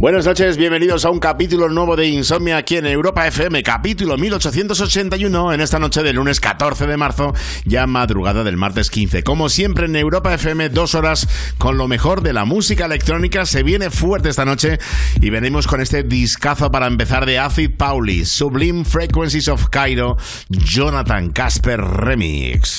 Buenas noches, bienvenidos a un capítulo nuevo de Insomnia aquí en Europa FM, capítulo 1881, en esta noche del lunes 14 de marzo, ya madrugada del martes 15. Como siempre en Europa FM, dos horas con lo mejor de la música electrónica. Se viene fuerte esta noche y venimos con este discazo para empezar de Acid Pauli, Sublime Frequencies of Cairo, Jonathan Casper Remix.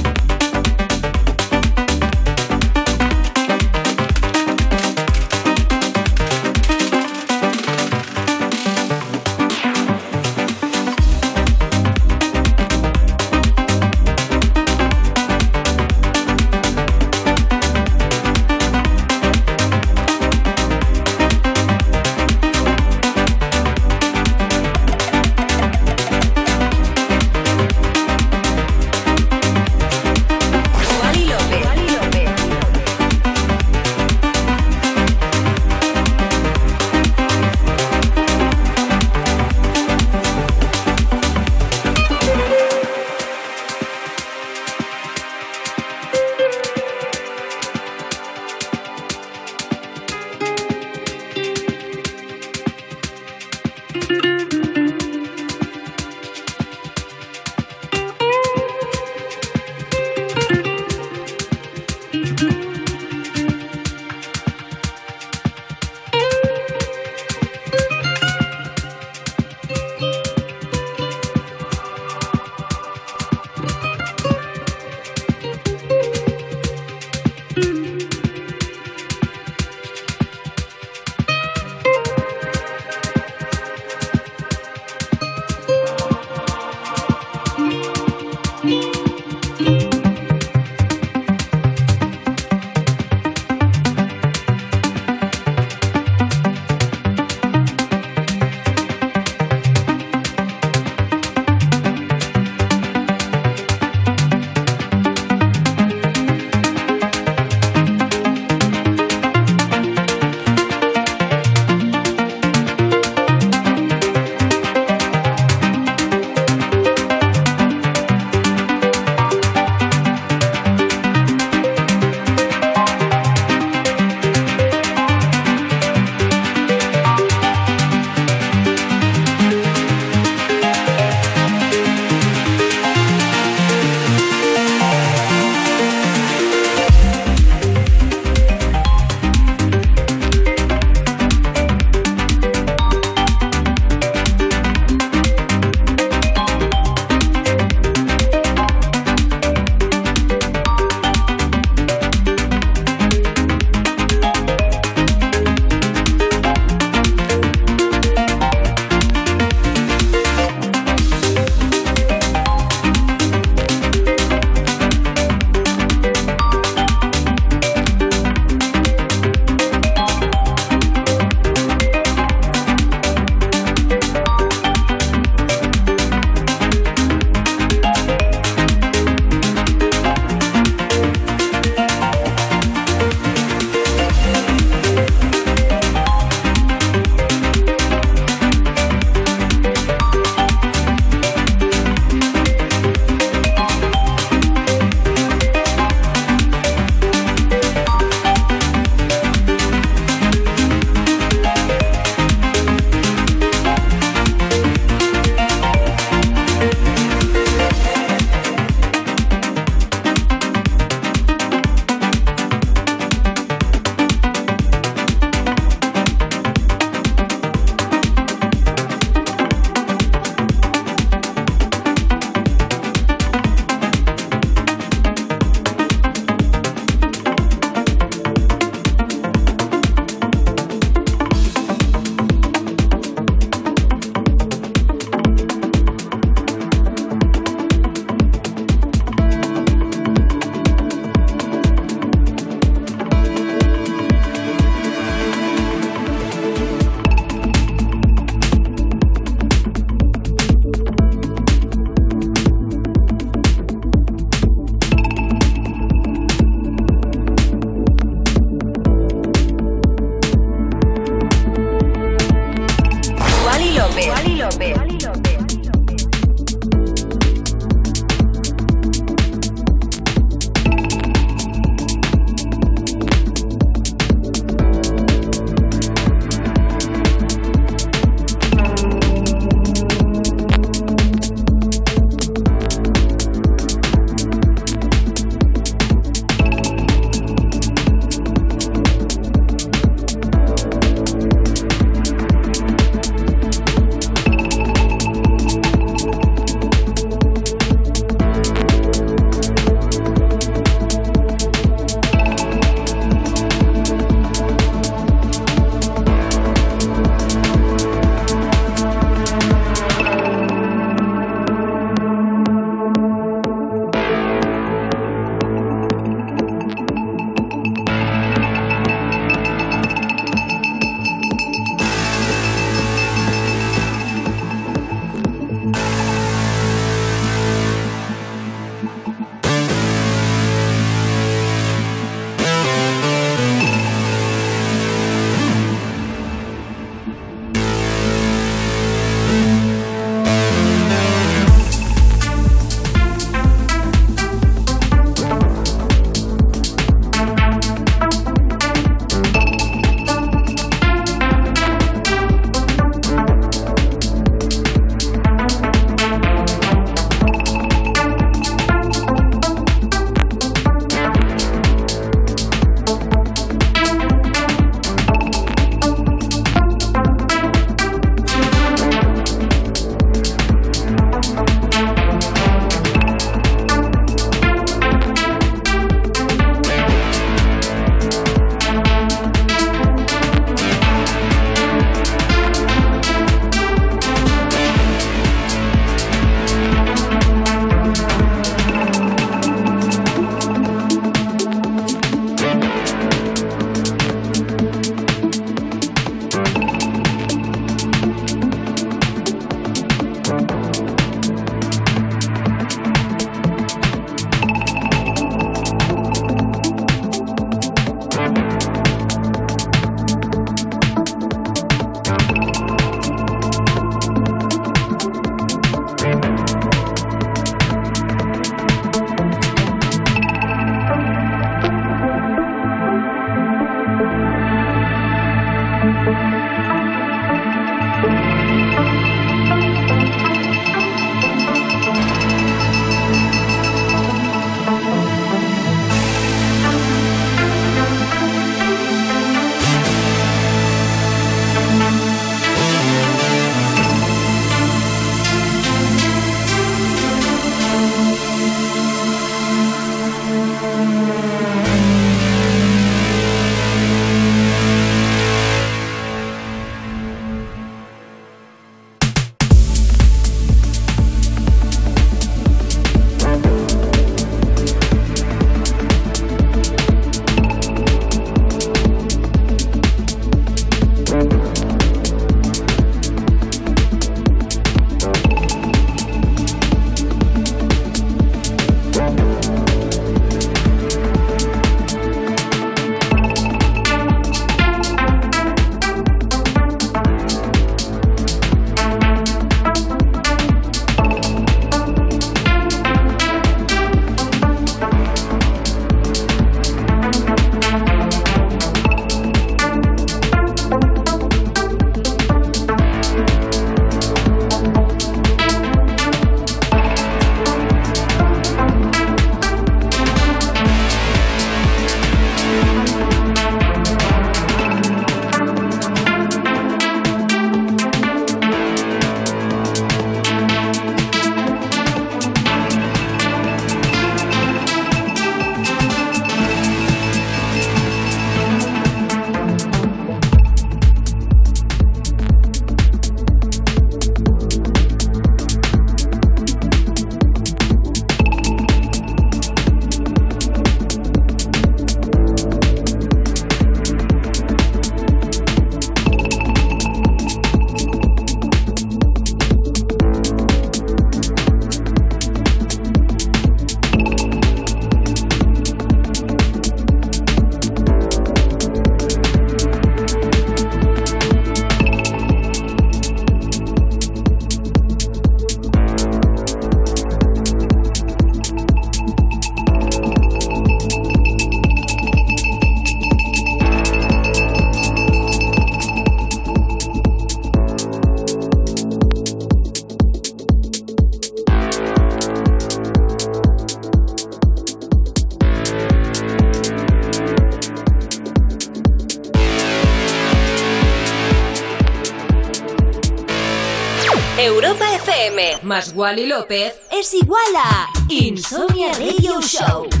Más Wally López es igual a Insomnia Radio Show.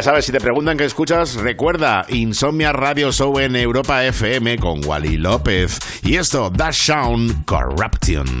Ya sabes, si te preguntan qué escuchas, recuerda Insomnia Radio Show en Europa FM con Wally López. Y esto, Dash Sound Corruption.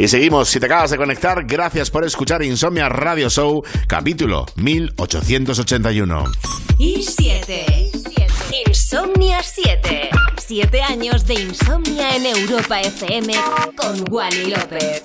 Y seguimos, si te acabas de conectar, gracias por escuchar Insomnia Radio Show, capítulo 1881. Y 7. Insomnia 7. 7 años de insomnia en Europa FM con Wally López.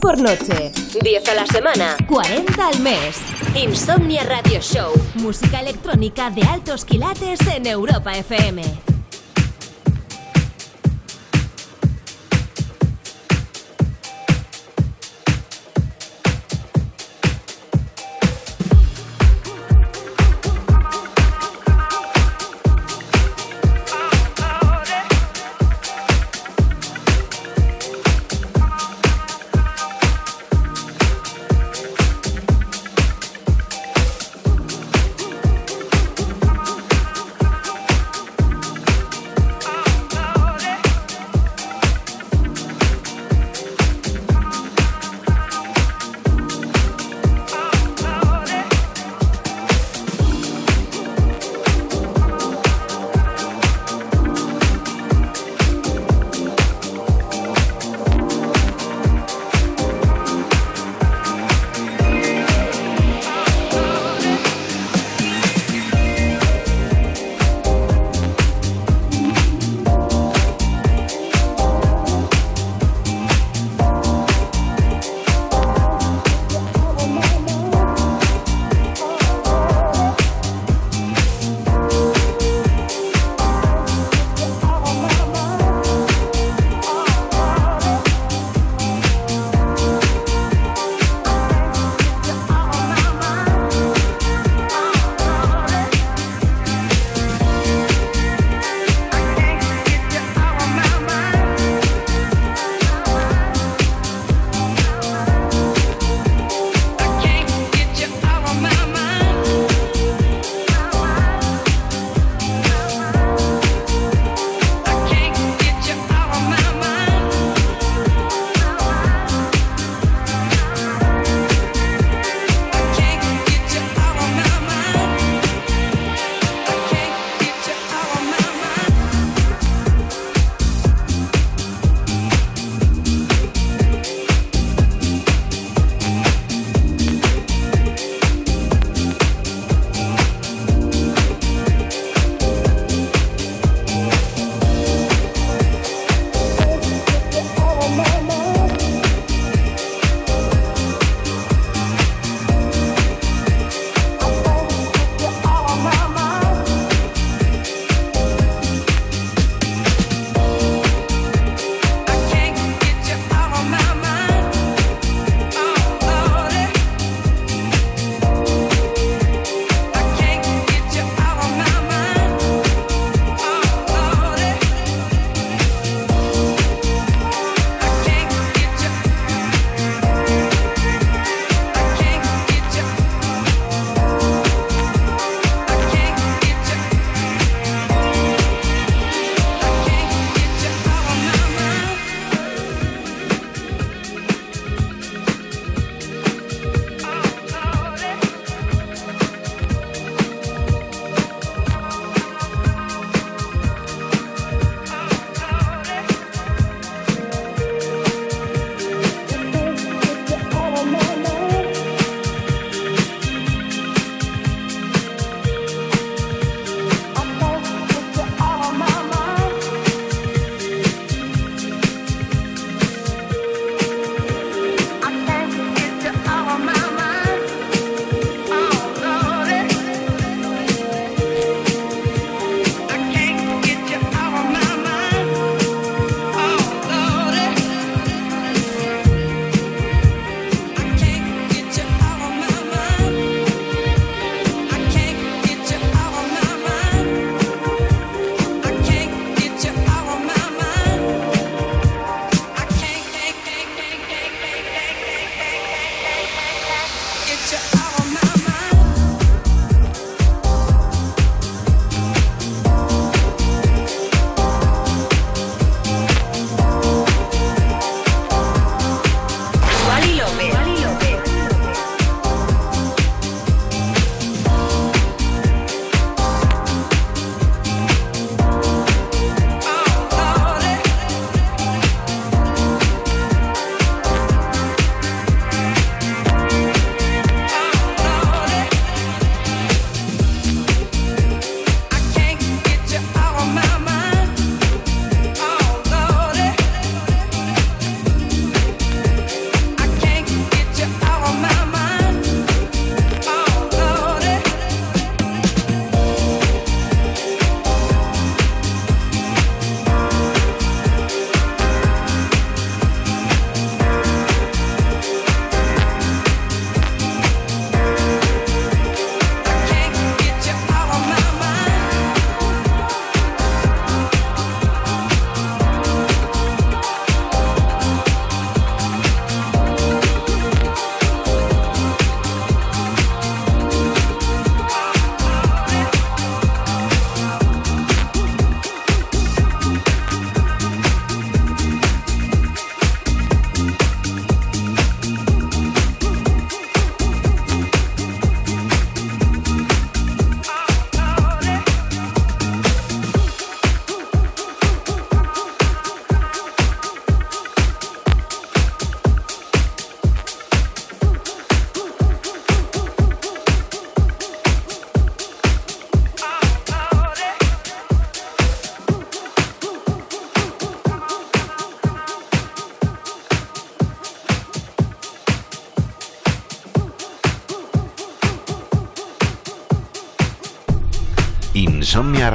Por noche. 10 a la semana. 40 al mes. Insomnia Radio Show. Música electrónica de altos quilates en Europa FM.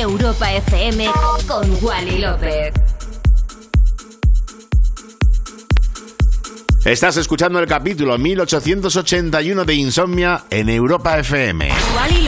Europa FM con Wally López. Estás escuchando el capítulo 1881 de Insomnia en Europa FM. Wally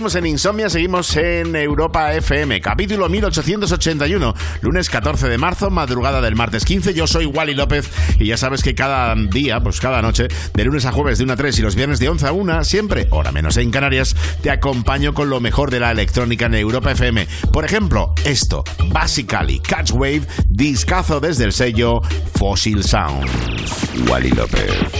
Seguimos en Insomnia, seguimos en Europa FM, capítulo 1881, lunes 14 de marzo, madrugada del martes 15. Yo soy Wally López y ya sabes que cada día, pues cada noche, de lunes a jueves de 1 a 3 y los viernes de 11 a 1, siempre, hora menos en Canarias, te acompaño con lo mejor de la electrónica en Europa FM. Por ejemplo, esto, Basically Catch Wave, discazo desde el sello Fossil Sound. Wally López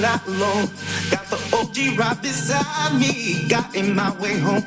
Not alone. Got the OG right beside me. Got in my way home.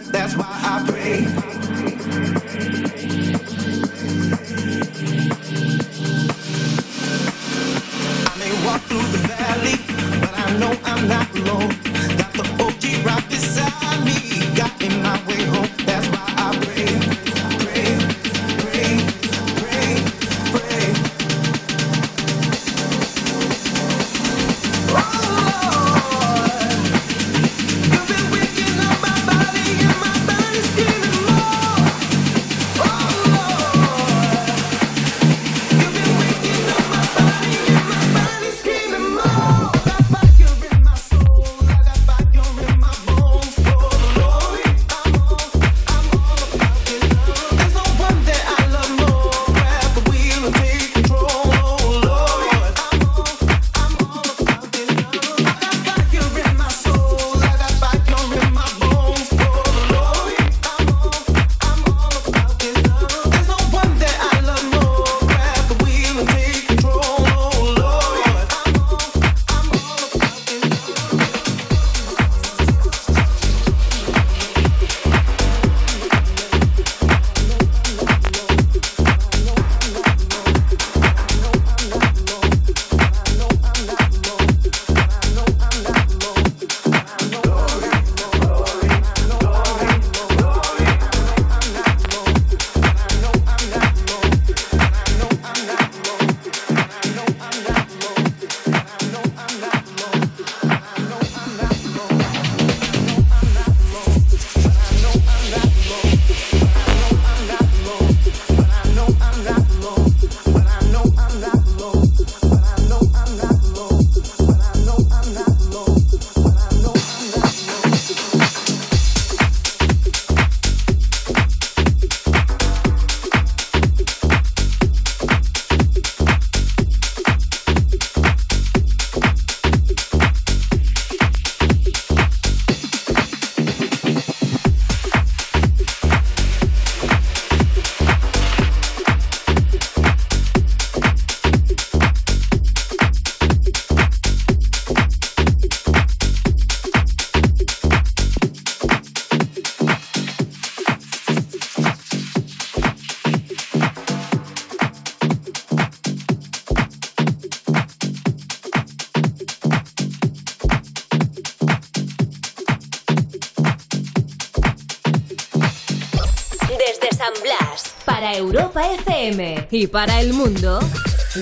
Y para el mundo,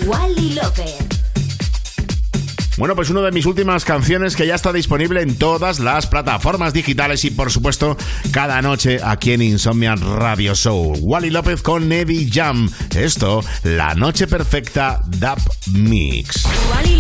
Wally López. Bueno, pues una de mis últimas canciones que ya está disponible en todas las plataformas digitales y por supuesto cada noche aquí en Insomnia Radio Show. Wally López con Nevi Jam. Esto, La Noche Perfecta Dub Mix. Wally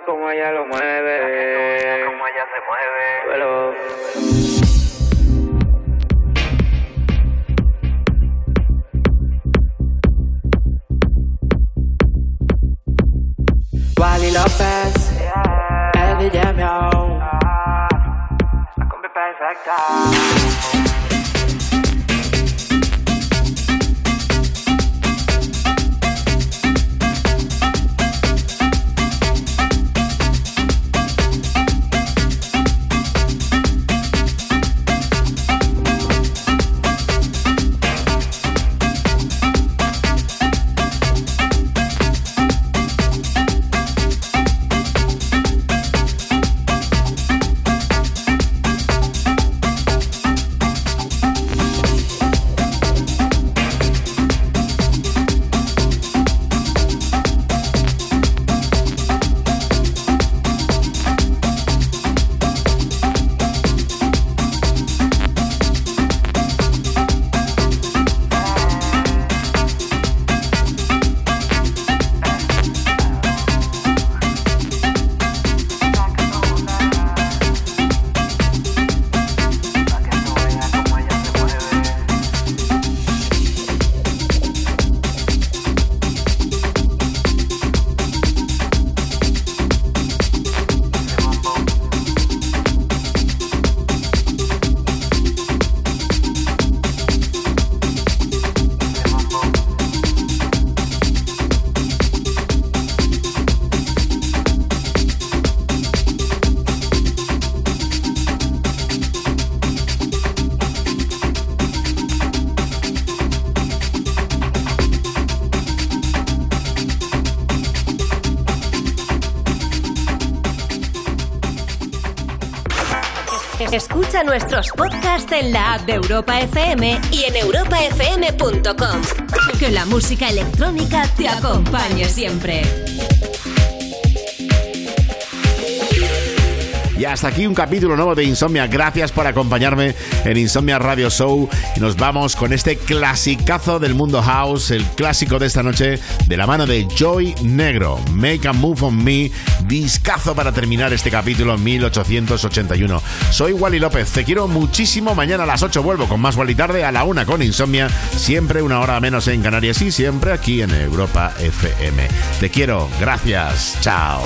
como ella lo mueve. Como ella se mueve. Pero... Wally López, yeah. Melody ah, la combi perfecta. Escucha nuestros podcasts en la app de Europa FM y en europafm.com. Que la música electrónica te acompañe siempre. Y hasta aquí un capítulo nuevo de Insomnia. Gracias por acompañarme en Insomnia Radio Show. Y nos vamos con este clasicazo del mundo house, el clásico de esta noche, de la mano de Joy Negro. Make a Move on Me. Discazo para terminar este capítulo 1881. Soy Wally López. Te quiero muchísimo. Mañana a las 8 vuelvo con más Wally Tarde, a la 1 con Insomnia. Siempre una hora menos en Canarias y siempre aquí en Europa FM. Te quiero. Gracias. Chao.